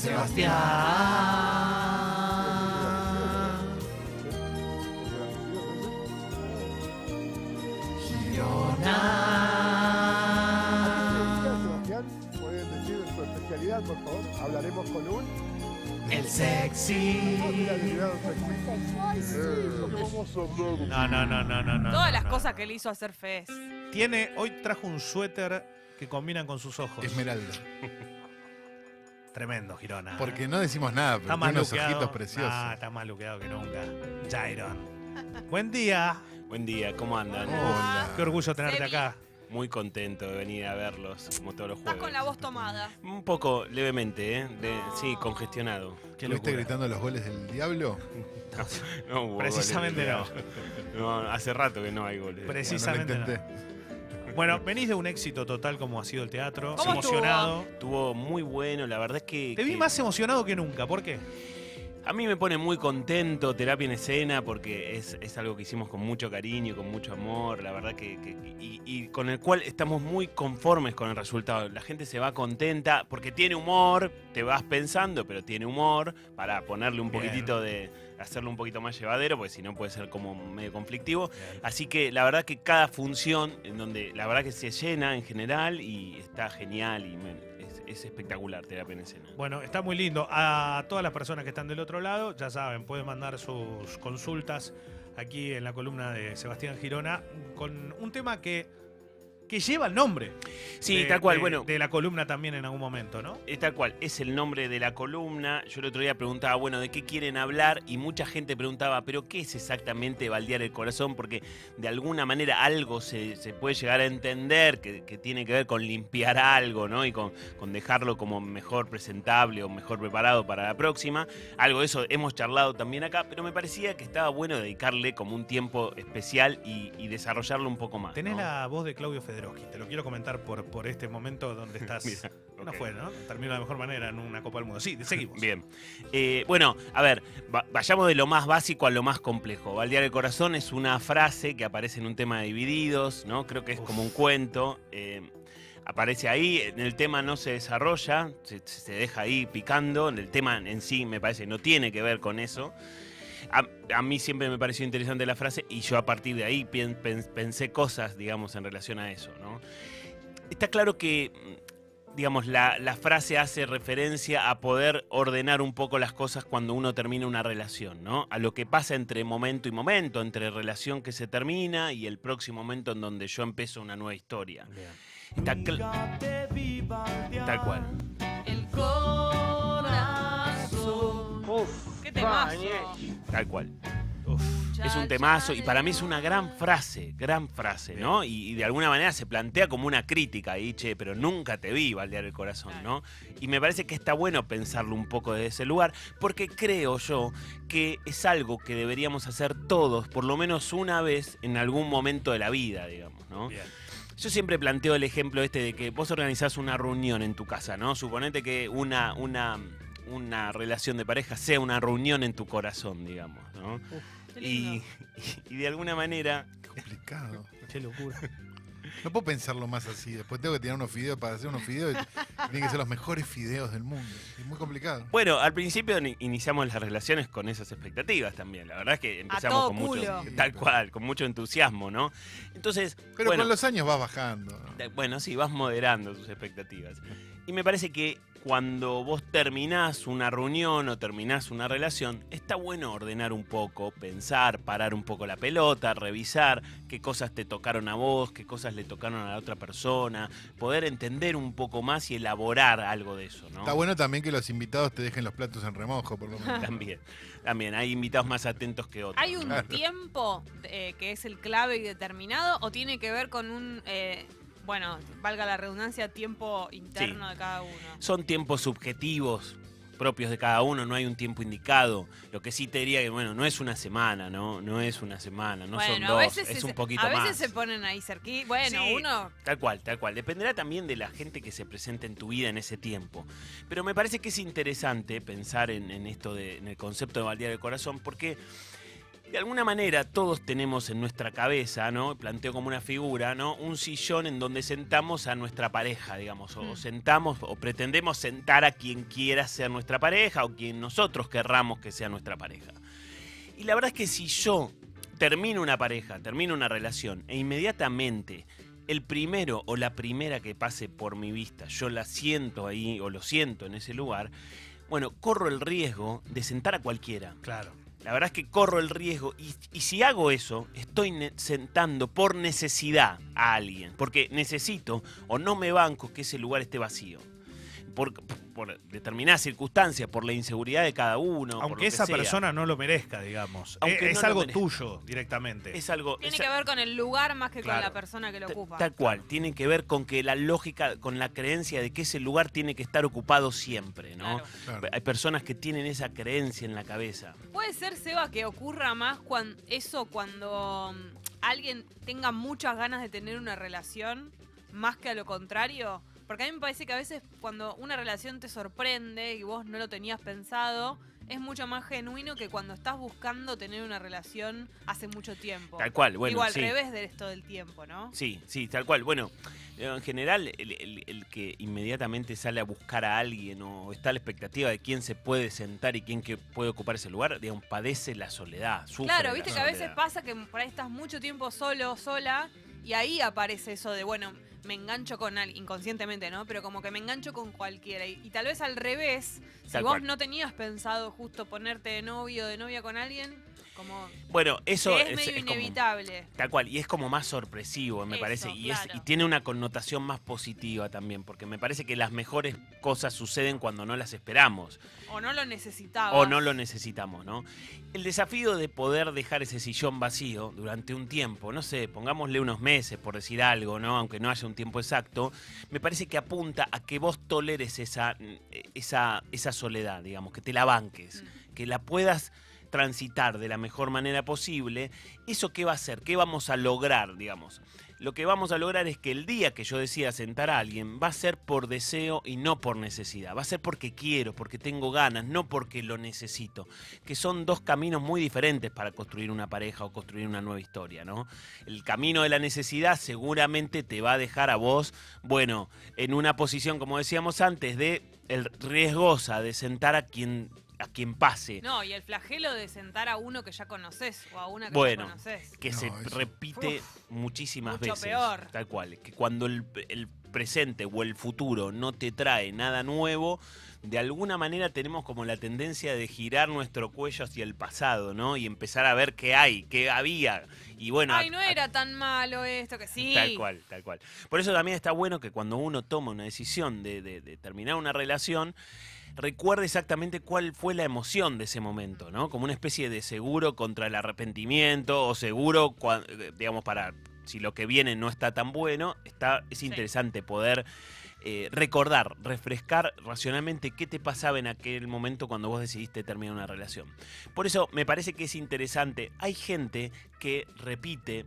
Sebastián. Girona. Sebastián, pueden decir su especialidad, por favor. Hablaremos con un. El sexy. No, no, no, no, no. no, Todas las no. cosas que le hizo hacer Fez. Tiene, hoy trajo un suéter que combinan con sus ojos. Esmeralda. Tremendo, Girona. Porque no decimos nada, pero está tiene unos luqueado. ojitos preciosos. Ah, está más luqueado que nunca. Jairon. Buen día. Buen día, ¿cómo andan? Hola. Qué orgullo tenerte Sebi. acá. Muy contento de venir a verlos, como todos los Estás jueves. con la voz tomada. Un poco, levemente, ¿eh? De- sí, congestionado. Qué ¿Estuviste locura. gritando los goles del diablo? No hubo Precisamente goles, no. No, hace rato que no hay goles. Precisamente. Bueno, lo no. intenté. Bueno, venís de un éxito total como ha sido el teatro. ¿Cómo emocionado. Estuvo muy bueno, la verdad es que... Te vi que más emocionado que nunca. ¿Por qué? A mí me pone muy contento terapia en escena porque es, es algo que hicimos con mucho cariño, con mucho amor, la verdad que, que- y, y con el cual estamos muy conformes con el resultado. La gente se va contenta porque tiene humor, te vas pensando, pero tiene humor para ponerle un Bien. poquitito de hacerlo un poquito más llevadero, porque si no puede ser como medio conflictivo. Así que la verdad que cada función, en donde la verdad que se llena en general y está genial y me- es, es espectacular terapia en escena. Bueno, está muy lindo. A todas las personas que están del otro lado, ya saben, pueden mandar sus consultas aquí en la columna de Sebastián Girona con un tema que, que lleva el nombre. Sí, de- tal cual, de- bueno. De la columna también en algún momento, ¿no? Es tal cual, es el nombre de la columna. Yo el otro día preguntaba, bueno, ¿de qué quieren hablar? Y mucha gente preguntaba, ¿pero qué es exactamente baldear el corazón? Porque de alguna manera algo se, se puede llegar a entender que, que tiene que ver con limpiar algo, ¿no? Y con, con dejarlo como mejor presentable o mejor preparado para la próxima. Algo de eso hemos charlado también acá, pero me parecía que estaba bueno dedicarle como un tiempo especial y, y desarrollarlo un poco más. Tenés ¿no? la voz de Claudio Te lo quiero comentar por, por este momento donde estás. Mira, No ok. fue, ¿no? Terminó de la mejor manera en una Copa del Mundo. Sí, seguimos. Bien. Eh, bueno, a ver, va- vayamos de lo más básico a lo más complejo. Baldear el corazón es una frase que aparece en un tema de Divididos, ¿no? Creo que es Uf. como un cuento. eh, aparece ahí, en el tema no se desarrolla, se, se deja ahí picando. El tema en sí me parece no tiene que ver con eso. A, a mí siempre me pareció interesante la frase y yo a partir de ahí pen- pensé cosas, digamos, en relación a eso, ¿no? Está claro que mm, digamos, la, la frase hace referencia a poder ordenar un poco las cosas cuando uno termina una relación, ¿no? A lo que pasa entre momento y momento, entre relación que se termina y el próximo momento en donde yo empiezo una nueva historia. Está Tal cual. Tal cual. Uf. Es un temazo y para mí es una gran frase, gran frase, ¿no? Y, y de alguna manera se plantea como una crítica ahí, che, pero nunca te vi baldear el corazón, ¿no? Y me parece que está bueno pensarlo un poco desde ese lugar, porque creo yo que es algo que deberíamos hacer todos, por lo menos una vez en algún momento de la vida, digamos, ¿no? Bien. Yo siempre planteo el ejemplo este de que vos organizás una reunión en tu casa, ¿no? Suponete que una, una, una relación de pareja sea una reunión en tu corazón, digamos, ¿no? Qué Y, y de alguna manera, Complicado. Qué locura. No puedo pensarlo más así. Después tengo que tirar unos fideos para hacer unos fideos. y Tienen que ser los mejores fideos del mundo. Es muy complicado. bueno, al principio ni- iniciamos las relaciones con esas expectativas también. La verdad es que empezamos con mucho, culo. tal cual, con mucho entusiasmo, ¿no? Entonces, Pero bueno, con los años vas bajando. ¿no? Eh, Bueno, sí, vas moderando tus expectativas. Y me parece que cuando vos terminás una reunión o terminás una relación, está bueno ordenar un poco, pensar, parar un poco la pelota, revisar qué cosas te tocaron a vos, qué cosas le tocaron a la otra persona, poder entender un poco más y elaborar algo de eso, ¿no? Está bueno también que los invitados te dejen los platos en remojo, por lo menos. También, también, hay invitados más atentos que otros. ¿Hay un Claro. tiempo eh, que es el clave y determinado o tiene que ver con un, eh, bueno, valga la redundancia, tiempo interno de cada uno? Son tiempos subjetivos propios de cada uno, no hay un tiempo indicado. Lo que sí te diría que, bueno, no es una semana, ¿no? No es una semana, no son dos, a veces, es se- un poquito a veces más. se ponen ahí cerquita. Bueno, Sí. uno Tal cual, tal cual. Dependerá también de la gente que se presente en tu vida en ese tiempo. Pero me parece que es interesante pensar en, en esto de, en el concepto de baldear el corazón, porque De alguna manera todos tenemos en nuestra cabeza, ¿no? Planteo como una figura, ¿no? Un sillón en donde sentamos a nuestra pareja, digamos, o Mm. sentamos o pretendemos sentar a quien quiera ser nuestra pareja o quien nosotros querramos que sea nuestra pareja. Y la verdad es que si yo termino una pareja, termino una relación e inmediatamente el primero o la primera que pase por mi vista, yo la siento ahí o lo siento en ese lugar, bueno, corro el riesgo de sentar a cualquiera. Claro. La verdad es que corro el riesgo y, si hago eso, estoy sentando por necesidad a alguien, porque necesito o no me banco que ese lugar esté vacío. Por, por determinadas circunstancias, por la inseguridad de cada uno. por lo Aunque que esa sea. persona no lo merezca, digamos. Aunque Eh, es no algo merezca. tuyo directamente. es algo. Tiene es- que ver con el lugar más que Claro. con la persona que lo Ta- ocupa. Tal cual, tiene que ver con que la lógica, con la creencia de que ese lugar tiene que estar ocupado siempre, ¿no? Claro. Claro. Hay personas que tienen esa creencia en la cabeza. Puede ser, Seba, que ocurra más cuan- eso cuando mm, alguien tenga muchas ganas de tener una relación, más que a lo contrario. Porque a mí me parece que a veces cuando una relación te sorprende y vos no lo tenías pensado, es mucho más genuino que cuando estás buscando tener una relación hace mucho tiempo. Tal cual, bueno, Digo, al sí. revés de esto del tiempo, ¿no? Sí, sí, tal cual. Bueno, en general, el, el- el que inmediatamente sale a buscar a alguien o está a la expectativa de quién se puede sentar y quién que puede ocupar ese lugar, digamos, padece la soledad. Sufre Claro, viste la que a veces pasa que por ahí estás mucho tiempo solo, sola, y ahí aparece eso de, bueno, me engancho con alguien, inconscientemente, ¿no? Pero como que me engancho con cualquiera. Y, y tal vez al revés, si Tal vos cual. no tenías pensado justo ponerte de novio o de novia con alguien, como Bueno, eso es, es, medio es inevitable. Tal cual, y es como más sorpresivo, me Eso, parece, y, es, claro. y tiene una connotación más positiva también, porque me parece que las mejores cosas suceden cuando no las esperamos O no lo necesitaba. o no lo necesitamos, ¿no? El desafío de poder dejar ese sillón vacío durante un tiempo, no sé, pongámosle unos meses por decir algo, ¿no? Aunque no haya un tiempo exacto, me parece que apunta a que vos toleres esa, esa, esa soledad, digamos, que te la banques, Mm. que la puedas transitar de la mejor manera posible, ¿eso qué va a hacer? ¿Qué vamos a lograr, digamos? Lo que vamos a lograr es que el día que yo decida sentar a alguien va a ser por deseo y no por necesidad. Va a ser porque quiero, porque tengo ganas, no porque lo necesito. Que son dos caminos muy diferentes para construir una pareja o construir una nueva historia, ¿no? El camino de la necesidad seguramente te va a dejar a vos, bueno, en una posición, como decíamos antes, de el riesgosa de sentar a quien a quien pase. No, y el flagelo de sentar a uno que ya conoces o a una que Bueno, ya conoces. que No, se eso- repite muchísimas mucho veces. peor. Tal cual. Que cuando el, el presente o el futuro no te trae nada nuevo, de alguna manera tenemos como la tendencia de girar nuestro cuello hacia el pasado, ¿no? Y empezar a ver qué hay, qué había. Y bueno, Ay, a- no a- era tan malo esto, que sí. Tal cual, tal cual. Por eso también está bueno que cuando uno toma una decisión de, de- de terminar una relación, recuerde exactamente cuál fue la emoción de ese momento, ¿no? Como una especie de seguro contra el arrepentimiento o seguro, digamos, para si lo que viene no está tan bueno, está, es interesante poder eh, recordar, refrescar racionalmente qué te pasaba en aquel momento cuando vos decidiste terminar una relación. Por eso me parece que es interesante. Hay gente que repite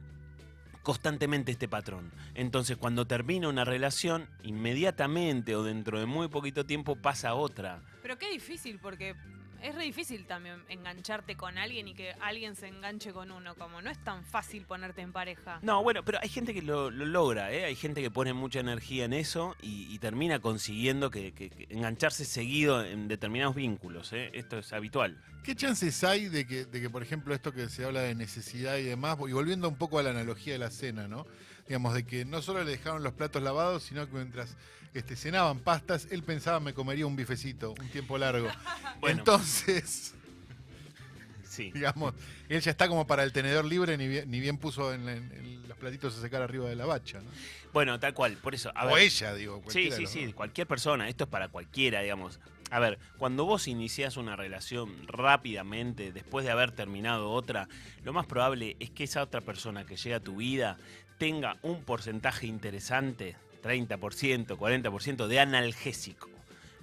constantemente este patrón. Entonces, cuando termina una relación, inmediatamente o dentro de muy poquito tiempo pasa otra. Pero qué difícil, porque es re difícil también engancharte con alguien y que alguien se enganche con uno. Como no es tan fácil ponerte en pareja. No, bueno, pero hay gente que lo, lo logra, ¿eh? Hay gente que pone mucha energía en eso y, y termina consiguiendo que, que- que engancharse seguido en determinados vínculos, ¿eh? Esto es habitual. ¿Qué chances hay de que, de que, por ejemplo, esto que se habla de necesidad y demás, y volviendo un poco a la analogía de la cena, ¿no? Digamos, de que no solo le dejaron los platos lavados, sino que mientras este, cenaban pastas, él pensaba me comería un bifecito, un tiempo largo. Bueno. Entonces, Sí. digamos, él ya está como para el tenedor libre, ni bien, ni bien puso en, en- en los platitos a secar arriba de la bacha, ¿no? Bueno, tal cual, por eso. A o ver, ella, digo. Sí, sí, sí, dos. cualquier persona. Esto es para cualquiera, digamos. A ver, cuando vos iniciás una relación rápidamente, después de haber terminado otra, lo más probable es que esa otra persona que llega a tu vida tenga un porcentaje interesante, 30%, 40% de analgésico.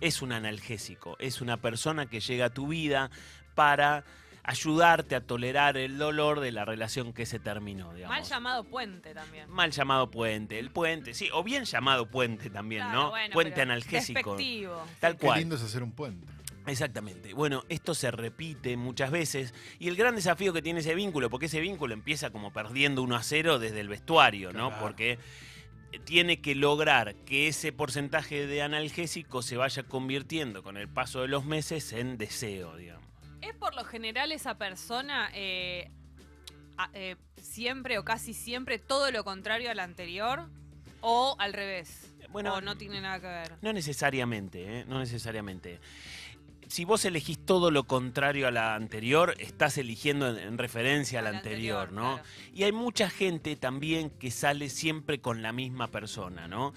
Es un analgésico, es una persona que llega a tu vida para ayudarte a tolerar el dolor de la relación que se terminó, digamos. Mal llamado puente también. Mal llamado puente, el puente, sí, o bien llamado puente también, Claro, ¿no? bueno, puente analgésico. Despectivo. Tal Qué cual. lindo es hacer un puente. Exactamente. Bueno, esto se repite muchas veces y el gran desafío que tiene ese vínculo, porque ese vínculo empieza como perdiendo 1 a 0 desde el vestuario, ¿no? Claro. Porque tiene que lograr que ese porcentaje de analgésico se vaya convirtiendo con el paso de los meses en deseo, digamos. ¿Es por lo general esa persona eh, a- eh, siempre o casi siempre todo lo contrario al anterior? ¿O al revés? Bueno, ¿O no tiene nada que ver? No necesariamente, ¿eh? no necesariamente. Si vos elegís todo lo contrario a la anterior, estás eligiendo en, en referencia a la anterior, anterior, ¿no? claro. Y hay mucha gente también que sale siempre con la misma persona, ¿no?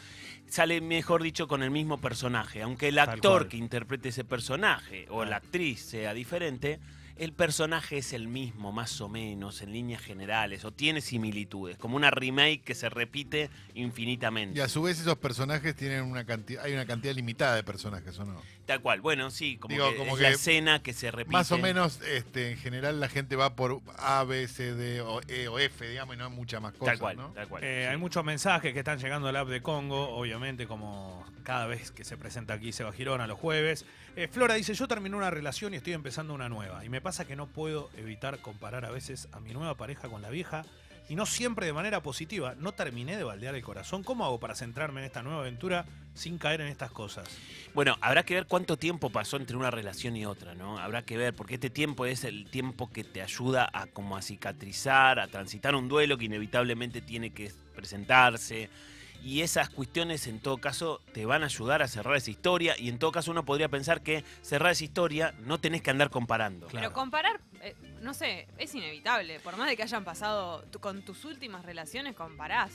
Sale, mejor dicho, con el mismo personaje. Aunque el actor que interprete ese personaje o la actriz sea diferente, el personaje es el mismo, más o menos, en líneas generales, o tiene similitudes, como una remake que se repite infinitamente. Y a su vez esos personajes tienen una cantidad, hay una cantidad limitada de personajes, ¿o no? Tal cual, bueno, sí, como Digo, que como es la escena que se repite. Más o menos, este, en general la gente va por A, B, C, D o E o F, digamos, y no hay muchas más cosas, Tal cual, ¿no? tal cual. Eh, sí. Hay muchos mensajes que están llegando al app de Congo, obviamente, como cada vez que se presenta aquí Seba Girona los jueves. Eh, Flora dice, yo terminé una relación y estoy empezando una nueva. Y me pasa que no puedo evitar comparar a veces a mi nueva pareja con la vieja. Y no siempre de manera positiva. No terminé de baldear el corazón. ¿Cómo hago para centrarme en esta nueva aventura sin caer en estas cosas? Bueno, habrá que ver cuánto tiempo pasó entre una relación y otra, ¿no? Habrá que ver, porque este tiempo es el tiempo que te ayuda a como a cicatrizar, a transitar un duelo que inevitablemente tiene que presentarse. Y esas cuestiones en todo caso te van a ayudar a cerrar esa historia y en todo caso uno podría pensar que cerrar esa historia no tenés que andar comparando. Claro. Pero comparar, eh, no sé, es inevitable. Por más de que hayan pasado tu- con tus últimas relaciones, comparás.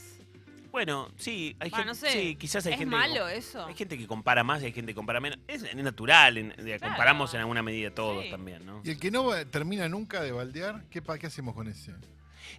Bueno, sí, hay Va, gente, no sé, sí, quizás hay ¿Es gente que- malo eso? Hay gente que compara más y hay gente que compara menos. Es, es natural, en- de- Claro. comparamos en alguna medida todos Sí. también, ¿no? Y el que no termina nunca de baldear, ¿qué, pa- qué hacemos con ese?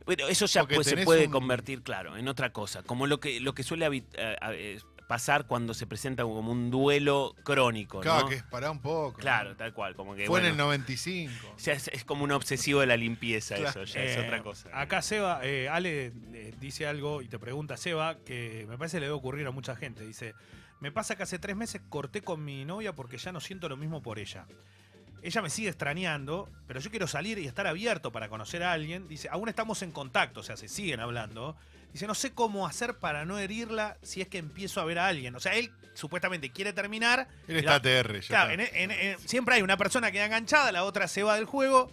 Bueno, eso ya pues, se puede un- convertir, claro, en otra cosa. Como lo que, lo que suele eh, eh, pasar cuando se presenta como un duelo crónico, Claro, ¿no? que es para un poco. Claro, ¿no? tal cual. Como que, Fue en el 95. ya es, es como un obsesivo de la limpieza Claro. eso, ya es Eh, otra cosa. Acá Seba, eh, Ale eh, dice algo y te pregunta, Seba, que me parece le debe ocurrir a mucha gente. Dice, me pasa que hace tres meses corté con mi novia porque ya no siento lo mismo por ella. Ella me sigue extrañando, pero yo quiero salir y estar abierto para conocer a alguien. Dice, aún estamos en contacto, o sea, se siguen hablando. Dice, no sé cómo hacer para no herirla si es que empiezo a ver a alguien. O sea, él supuestamente quiere terminar. Él está la- ATR. ya Claro, está. en- en- en- siempre hay una persona que queda enganchada, la otra se va del juego.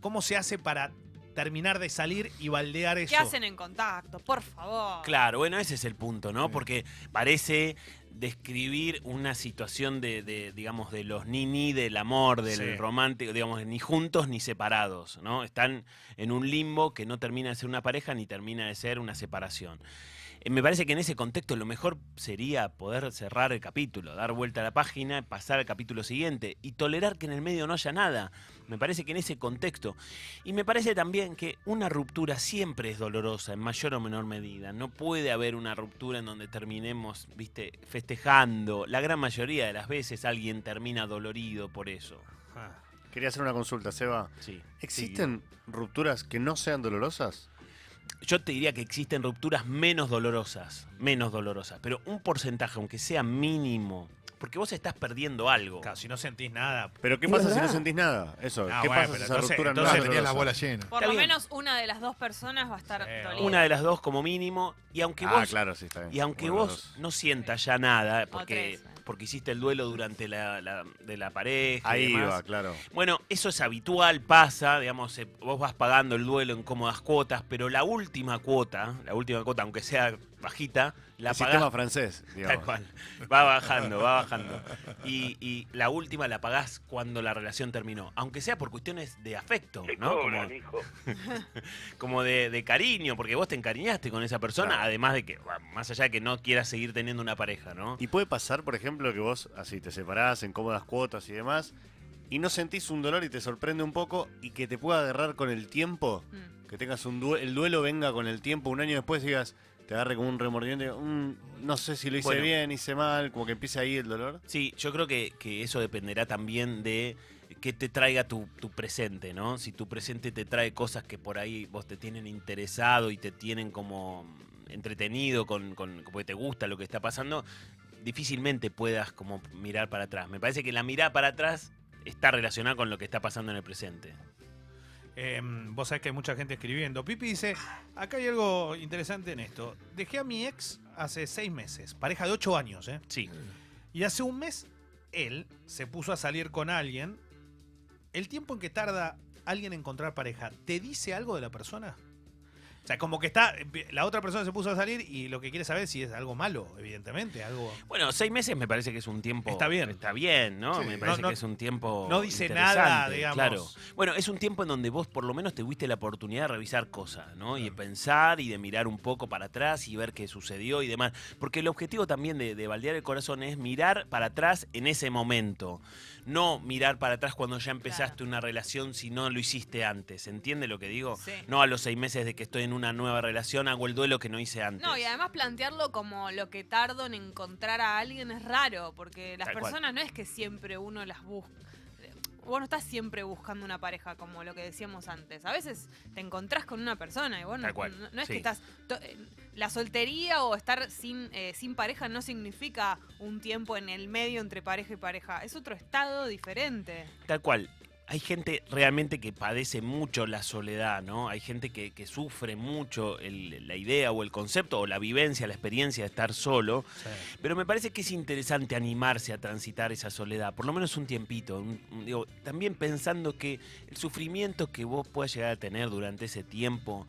¿Cómo se hace para terminar de salir y baldear eso? ¿Qué hacen en contacto? Por favor. Claro, bueno, ese es el punto, ¿no? Sí. Porque parece describir una situación de, de, digamos, de los ni-ni, del amor, del Sí. romántico, digamos, ni juntos ni separados, ¿no? Están en un limbo que no termina de ser una pareja ni termina de ser una separación. Eh, Me parece que en ese contexto lo mejor sería poder cerrar el capítulo, dar vuelta a la página, pasar al capítulo siguiente y tolerar que en el medio no haya nada. Me parece que en ese contexto. Y me parece también que una ruptura siempre es dolorosa, en mayor o menor medida. No puede haber una ruptura en donde terminemos, viste, festejando. La gran mayoría de las veces alguien termina dolorido por eso. Ah. Quería hacer una consulta, Seba. Sí. ¿Existen rupturas que no sean dolorosas? Yo te diría que existen rupturas menos dolorosas, menos dolorosas, pero un porcentaje, aunque sea mínimo, porque vos estás perdiendo algo. Claro, si no sentís nada. ¿Pero qué pasa si no sentís nada? Eso, Ah, ¿qué bueno, pasa si esa entonces- ruptura No, no entonces es tenía la bola llena. Por lo menos una de las dos personas va a estar Sí, dolida. Una de las dos como mínimo, y aunque Ah, vos claro, sí, está bien. Y aunque vos no sientas ya nada, porque, tres. Porque hiciste el duelo durante la, la- de la pareja. y Ahí demás, va, claro. Bueno, eso es habitual, pasa, digamos, eh, vos vas pagando el duelo en cómodas cuotas, pero la última cuota, la última cuota, aunque sea bajita, la el pagás. sistema francés, Tal digamos. cual. Va bajando, va bajando. Y, y la última la pagás cuando la relación terminó. Aunque sea por cuestiones de afecto, ¿no? Como, como de, de cariño, porque vos te encariñaste con esa persona, Claro. además de que, más allá de que no quieras seguir teniendo una pareja, ¿no? Y puede pasar, por ejemplo, que vos así te separás en cómodas cuotas y demás, y no sentís un dolor y te sorprende un poco, y que te pueda agarrar con el tiempo, Mm. que tengas un duelo, el duelo venga con el tiempo, un año después digas, te agarre como un remordimiento, "Mm, no sé si lo hice Bueno. bien, hice mal, como que empieza ahí el dolor. Sí, yo creo que, que eso dependerá también de qué te traiga tu, tu presente, ¿no? Si tu presente te trae cosas que por ahí vos te tienen interesado y te tienen como entretenido con, con porque te gusta lo que está pasando, difícilmente puedas como mirar para atrás. Me parece que la mirada para atrás está relacionada con lo que está pasando en el presente. Eh, vos sabés que hay mucha gente escribiendo. Pipi dice, acá hay algo interesante en esto. Dejé a mi ex hace seis meses, pareja de ocho años, ¿eh? Sí. Y hace un mes él se puso a salir con alguien. El tiempo en que tarda alguien en encontrar pareja, ¿te dice algo de la persona? O sea, como que está, la otra persona se puso a salir y lo que quiere saber es si es algo malo, evidentemente, algo... Bueno, seis meses me parece que es un tiempo. Está bien. Está bien, ¿no? Sí. me parece No, no- que es un tiempo. no dice nada, digamos. Claro. Bueno, es un tiempo en donde vos por lo menos tuviste la oportunidad de revisar cosas, ¿no? Y de pensar y de mirar un poco para atrás y ver qué sucedió y demás. Porque el objetivo también de, de baldear el corazón es mirar para atrás en ese momento. No mirar para atrás cuando ya empezaste una relación si no lo hiciste antes. ¿Entiende lo que digo? Sí. No a los seis meses de que estoy en una nueva relación hago el duelo que no hice antes. No, y además plantearlo como lo que tardo en encontrar a alguien es raro, porque las Tal cual. personas no es que siempre uno las busca. Vos no estás siempre buscando una pareja, como lo que decíamos antes. A veces te encontrás con una persona y vos no, no- no es sí. que estás... eh, La soltería o estar sin, eh, sin pareja no significa un tiempo en el medio entre pareja y pareja. Es otro estado diferente. Tal cual. Hay gente realmente que padece mucho la soledad, ¿no? Hay gente que, que sufre mucho el- la idea o el concepto o la vivencia, la experiencia de estar solo. Pero me parece que es interesante animarse a transitar esa soledad, por lo menos un tiempito. un- un- digo, también pensando que el sufrimiento que vos puedas llegar a tener durante ese tiempo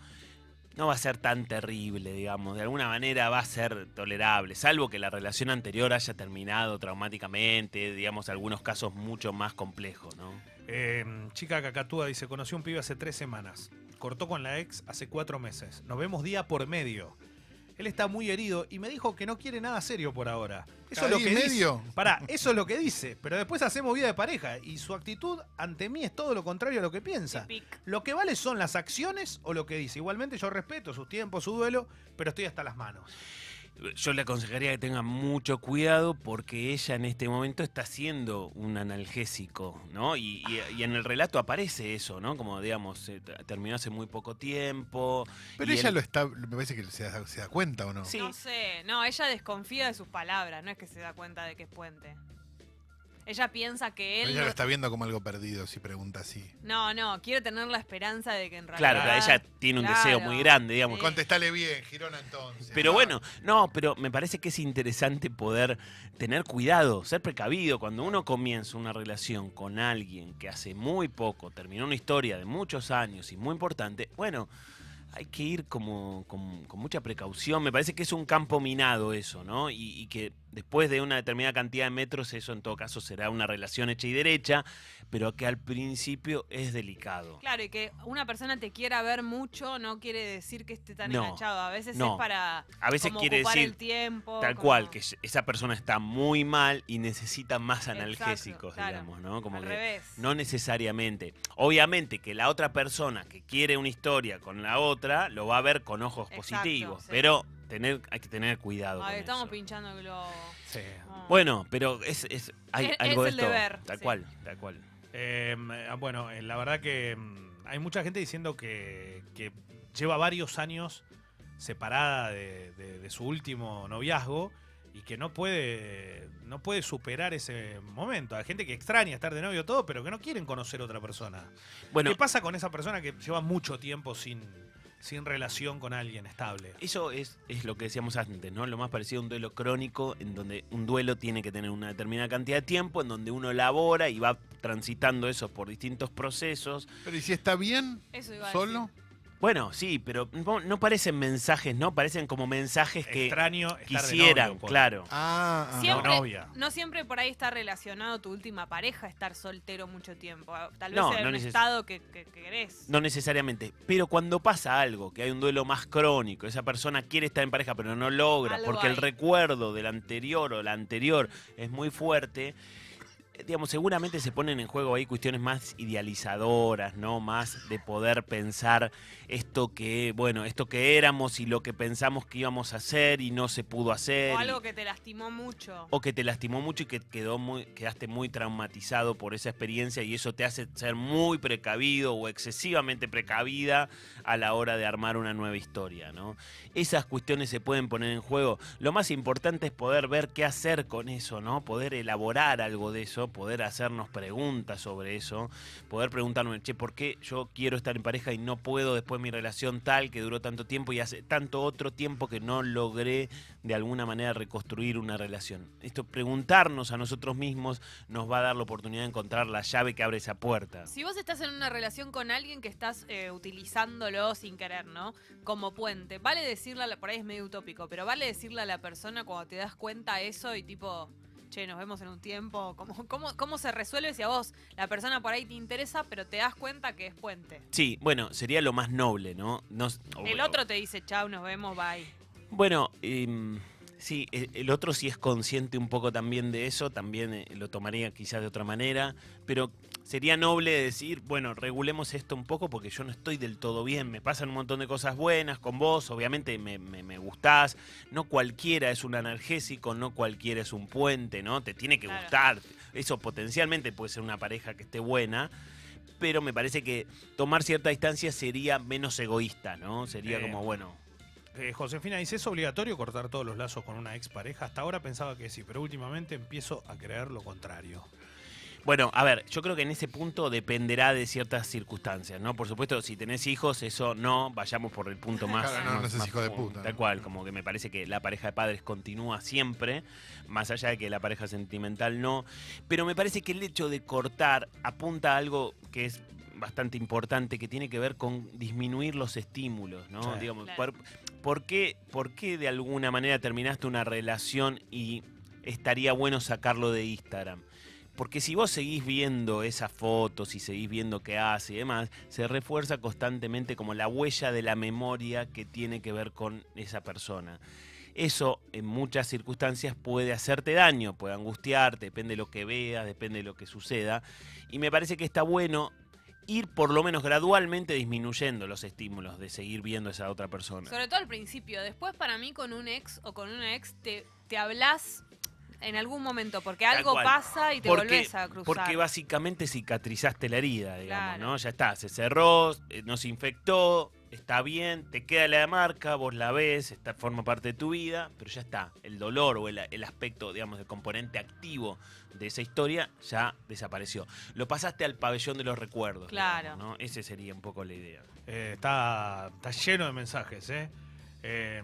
no va a ser tan terrible, digamos. De alguna manera va a ser tolerable, salvo que la relación anterior haya terminado traumáticamente, digamos, algunos casos mucho más complejos, ¿no? Eh, chica Cacatúa dice, conocí a un pibe hace tres semanas. Cortó con la ex hace cuatro meses. Nos vemos día por medio. Él está muy herido y me dijo que no quiere nada serio por ahora. Eso es lo ¿Ahí que medio? dice. Pará, eso es lo que dice. Pero después hacemos vida de pareja y su actitud ante mí es todo lo contrario a lo que piensa. Lo que vale son las acciones o lo que dice. Igualmente yo respeto sus tiempos, su duelo, pero estoy hasta las manos. Yo le aconsejaría que tenga mucho cuidado porque ella en este momento está haciendo un analgésico, ¿no? Y, y- y en el relato aparece eso, ¿no? Como, digamos, eh, terminó hace muy poco tiempo. Pero y ella él- lo está, me parece que se da, se da cuenta o no. Sí. No sé, no, ella desconfía de sus palabras, no es que se da cuenta de que es puente. Ella piensa que él... Ella no- lo está viendo como algo perdido si pregunta así. No, no, quiere tener la esperanza de que en realidad... Claro, ella tiene un deseo Claro. muy grande, digamos. Sí. Contestale bien, Girona entonces. Pero Ah, bueno, no, pero me parece que es interesante poder tener cuidado, ser precavido. Cuando uno comienza una relación con alguien que hace muy poco terminó una historia de muchos años y muy importante, bueno, hay que ir como con, con mucha precaución. Me parece que es un campo minado eso, ¿no? Y, y que después de una determinada cantidad de metros, eso en todo caso será una relación hecha y derecha, pero que al principio es delicado. Claro, y que una persona te quiera ver mucho no quiere decir que esté tan No, enganchado. A veces no. es para A veces como quiere ocupar decir el tiempo. Tal como- cual, que esa persona está muy mal y necesita más Exacto, analgésicos, claro. digamos, ¿no? Como Al que revés. no necesariamente. Obviamente que la otra persona que quiere una historia con la otra lo va a ver con ojos Exacto, positivos, sí. pero tener, hay que tener cuidado. Ay, con estamos eso. pinchando el globo. Sí. No. Bueno, pero es, es- hay Es- algo es de el esto. deber, tal sí. cual, tal cual. Eh, ah, bueno, eh, la verdad que mm, hay mucha gente diciendo que, que lleva varios años separada de, de- de su último noviazgo y que no puede, no puede superar ese momento. Hay gente que extraña estar de novio todo, pero que no quieren conocer a otra persona. Bueno, ¿Qué pasa con esa persona que lleva mucho tiempo sin, sin relación con alguien estable? Eso es, es lo que decíamos antes, ¿no? Lo más parecido a un duelo crónico, en donde un duelo tiene que tener una determinada cantidad de tiempo, en donde uno labora y va transitando eso por distintos procesos. Pero ¿y si está bien Eso iba a solo? Bueno, sí, pero no, no parecen mensajes, ¿no? Parecen como mensajes que Extraño estar de quisieran, novio, por- claro. Ah, ah. Siempre, novia. no siempre por ahí está relacionado tu última pareja estar soltero mucho tiempo. Tal vez No, en no un neces- estado que, que- que querés. No necesariamente. Pero cuando pasa algo, que hay un duelo más crónico, esa persona quiere estar en pareja pero no logra, Algo porque el hay. recuerdo del anterior o la anterior es muy fuerte, digamos, seguramente se ponen en juego ahí cuestiones más idealizadoras, ¿no? Más de poder pensar esto que, bueno, esto que éramos y lo que pensamos que íbamos a hacer y no se pudo hacer. O y- algo que te lastimó mucho. o que te lastimó mucho y que quedó muy, quedaste muy traumatizado por esa experiencia y eso te hace ser muy precavido o excesivamente precavida a la hora de armar una nueva historia, ¿no? Esas cuestiones se pueden poner en juego. Lo más importante es poder ver qué hacer con eso, ¿no? Poder elaborar algo de eso poder hacernos preguntas sobre eso, poder preguntarnos, che, ¿por qué yo quiero estar en pareja y no puedo después mi relación tal que duró tanto tiempo y hace tanto otro tiempo que no logré de alguna manera reconstruir una relación? Esto, preguntarnos a nosotros mismos nos va a dar la oportunidad de encontrar la llave que abre esa puerta. Si vos estás en una relación con alguien que estás eh, utilizándolo sin querer, ¿no? Como puente, vale decirle, por ahí es medio utópico, pero vale decirle a la persona cuando te das cuenta eso y tipo, che, nos vemos en un tiempo, ¿cómo, cómo, cómo se resuelve si a vos la persona por ahí te interesa, pero te das cuenta que es puente? Sí, bueno, sería lo más noble, ¿no? No- El otro te dice, chau, nos vemos, bye. Bueno, em, sí, e- el otro sí es consciente un poco también de eso, también eh, lo tomaría quizás de otra manera, pero sería noble decir, bueno, regulemos esto un poco porque yo no estoy del todo bien, me pasan un montón de cosas buenas con vos, obviamente me, me, me gustás, no cualquiera es un analgésico, no cualquiera es un puente, ¿no? Te tiene que Claro. gustar, eso potencialmente puede ser una pareja que esté buena. Pero me parece que tomar cierta distancia sería menos egoísta, ¿no? Sería Eh, como, bueno, Eh, Josefina dice, ¿es obligatorio cortar todos los lazos con una expareja? Hasta ahora pensaba que sí, pero últimamente empiezo a creer lo contrario. Bueno, a ver, yo creo que en ese punto dependerá de ciertas circunstancias, ¿no? Por supuesto, si tenés hijos, eso no, vayamos por el punto más... Claro, no, no más- seas más hijo de puta, Tal ¿no? cual, como que me parece que la pareja de padres continúa siempre, más allá de que la pareja sentimental no. Pero me parece que el hecho de cortar apunta a algo que es bastante importante, que tiene que ver con disminuir los estímulos, ¿no? Sí. Digamos, Claro. por, ¿por qué, ¿por qué de alguna manera terminaste una relación y estaría bueno sacarlo de Instagram? Porque si vos seguís viendo esas fotos y seguís viendo qué hace y demás, se refuerza constantemente como la huella de la memoria que tiene que ver con esa persona. Eso en muchas circunstancias puede hacerte daño, puede angustiarte, depende de lo que veas, depende de lo que suceda. Y me parece que está bueno ir por lo menos gradualmente disminuyendo los estímulos de seguir viendo a esa otra persona. Sobre todo al principio. Después, para mí, con un ex o con una ex, te, te hablas en algún momento, porque algo cual. pasa y te Porque- volvés a cruzar. Porque básicamente cicatrizaste la herida, digamos, Claro. ¿no? Ya está, se cerró, eh, no se infectó, está bien, te queda la marca, vos la ves, está, forma parte de tu vida, pero ya está. El dolor o el, el aspecto, digamos, el componente activo de esa historia ya desapareció. Lo pasaste al pabellón de los recuerdos. Claro. digamos, ¿no? Ese sería un poco la idea. Eh, está, está lleno de mensajes, ¿eh? Eh,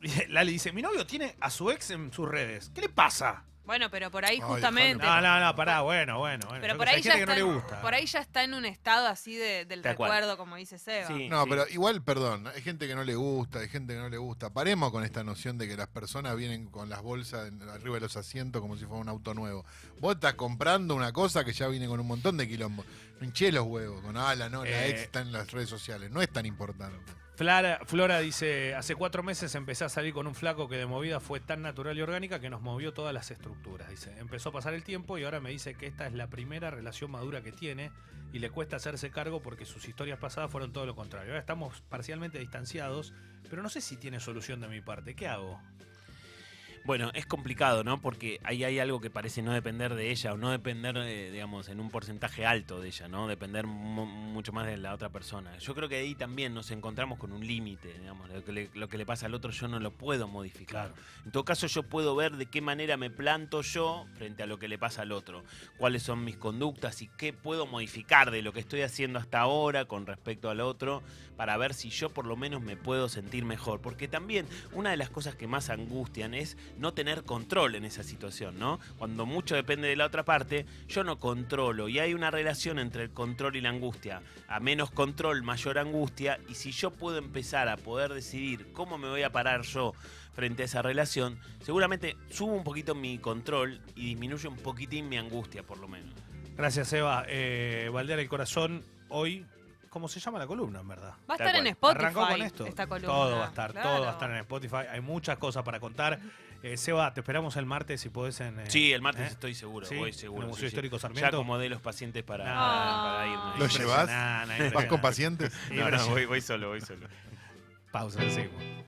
Lali dice, mi novio tiene a su ex en sus redes. ¿Qué le pasa? Bueno, pero por ahí Ay, justamente. No, no, no, pará, bueno, bueno. bueno. Pero por ahí, hay ya gente que está, no le gusta. por ahí ya está en un estado así de- del recuerdo, como dice Seba. Sí. No, pero igual, perdón, hay gente que no le gusta, hay gente que no le gusta. Paremos con esta noción de que las personas vienen con las bolsas arriba de los asientos como si fuera un auto nuevo. Vos estás comprando una cosa que ya viene con un montón de quilombos. No hinché los huevos con ala, no, la Eh. ex está en las redes sociales. No es tan importante. Flara- Flora dice, hace cuatro meses empecé a salir con un flaco que de movida fue tan natural y orgánica que nos movió todas las estructuras. Dice, empezó a pasar el tiempo y ahora me dice que esta es la primera relación madura que tiene y le cuesta hacerse cargo porque sus historias pasadas fueron todo lo contrario. Ahora estamos parcialmente distanciados, pero no sé si tiene solución de mi parte. ¿Qué hago? Bueno, es complicado, ¿no? Porque ahí hay algo que parece no depender de ella o no depender, eh, digamos, en un porcentaje alto de ella, ¿no? Depender mu- mucho más de la otra persona. Yo creo que ahí también nos encontramos con un límite, digamos. Lo que, le, lo que le pasa al otro yo no lo puedo modificar. En todo caso, yo puedo ver de qué manera me planto yo frente a lo que le pasa al otro. Cuáles son mis conductas y qué puedo modificar de lo que estoy haciendo hasta ahora con respecto al otro para ver si yo por lo menos me puedo sentir mejor. Porque también una de las cosas que más angustian es no tener control en esa situación, ¿no? Cuando mucho depende de la otra parte, yo no controlo y hay una relación entre el control y la angustia. A menos control, mayor angustia y si yo puedo empezar a poder decidir cómo me voy a parar yo frente a esa relación, seguramente subo un poquito mi control y disminuye un poquitín mi angustia, por lo menos. Gracias, Eva. Eh, Baldear el corazón, hoy, ¿cómo se llama la columna, en verdad? Va a estar en. Spotify Arrancó con esto. esta columna. Todo va a estar, Claro. todo va a estar en Spotify. Hay muchas cosas para contar. Eh, Seba, te esperamos el martes si podés en. eh, Sí, el martes ¿eh? estoy seguro, Sí, voy en seguro. el Museo sí. Histórico Ya Sarmiento. acomodé los pacientes para, Ah. para irme. ¿Lo llevas? ¿Vas con pacientes? No, no, voy, voy solo, voy solo. Pausa, seguimos.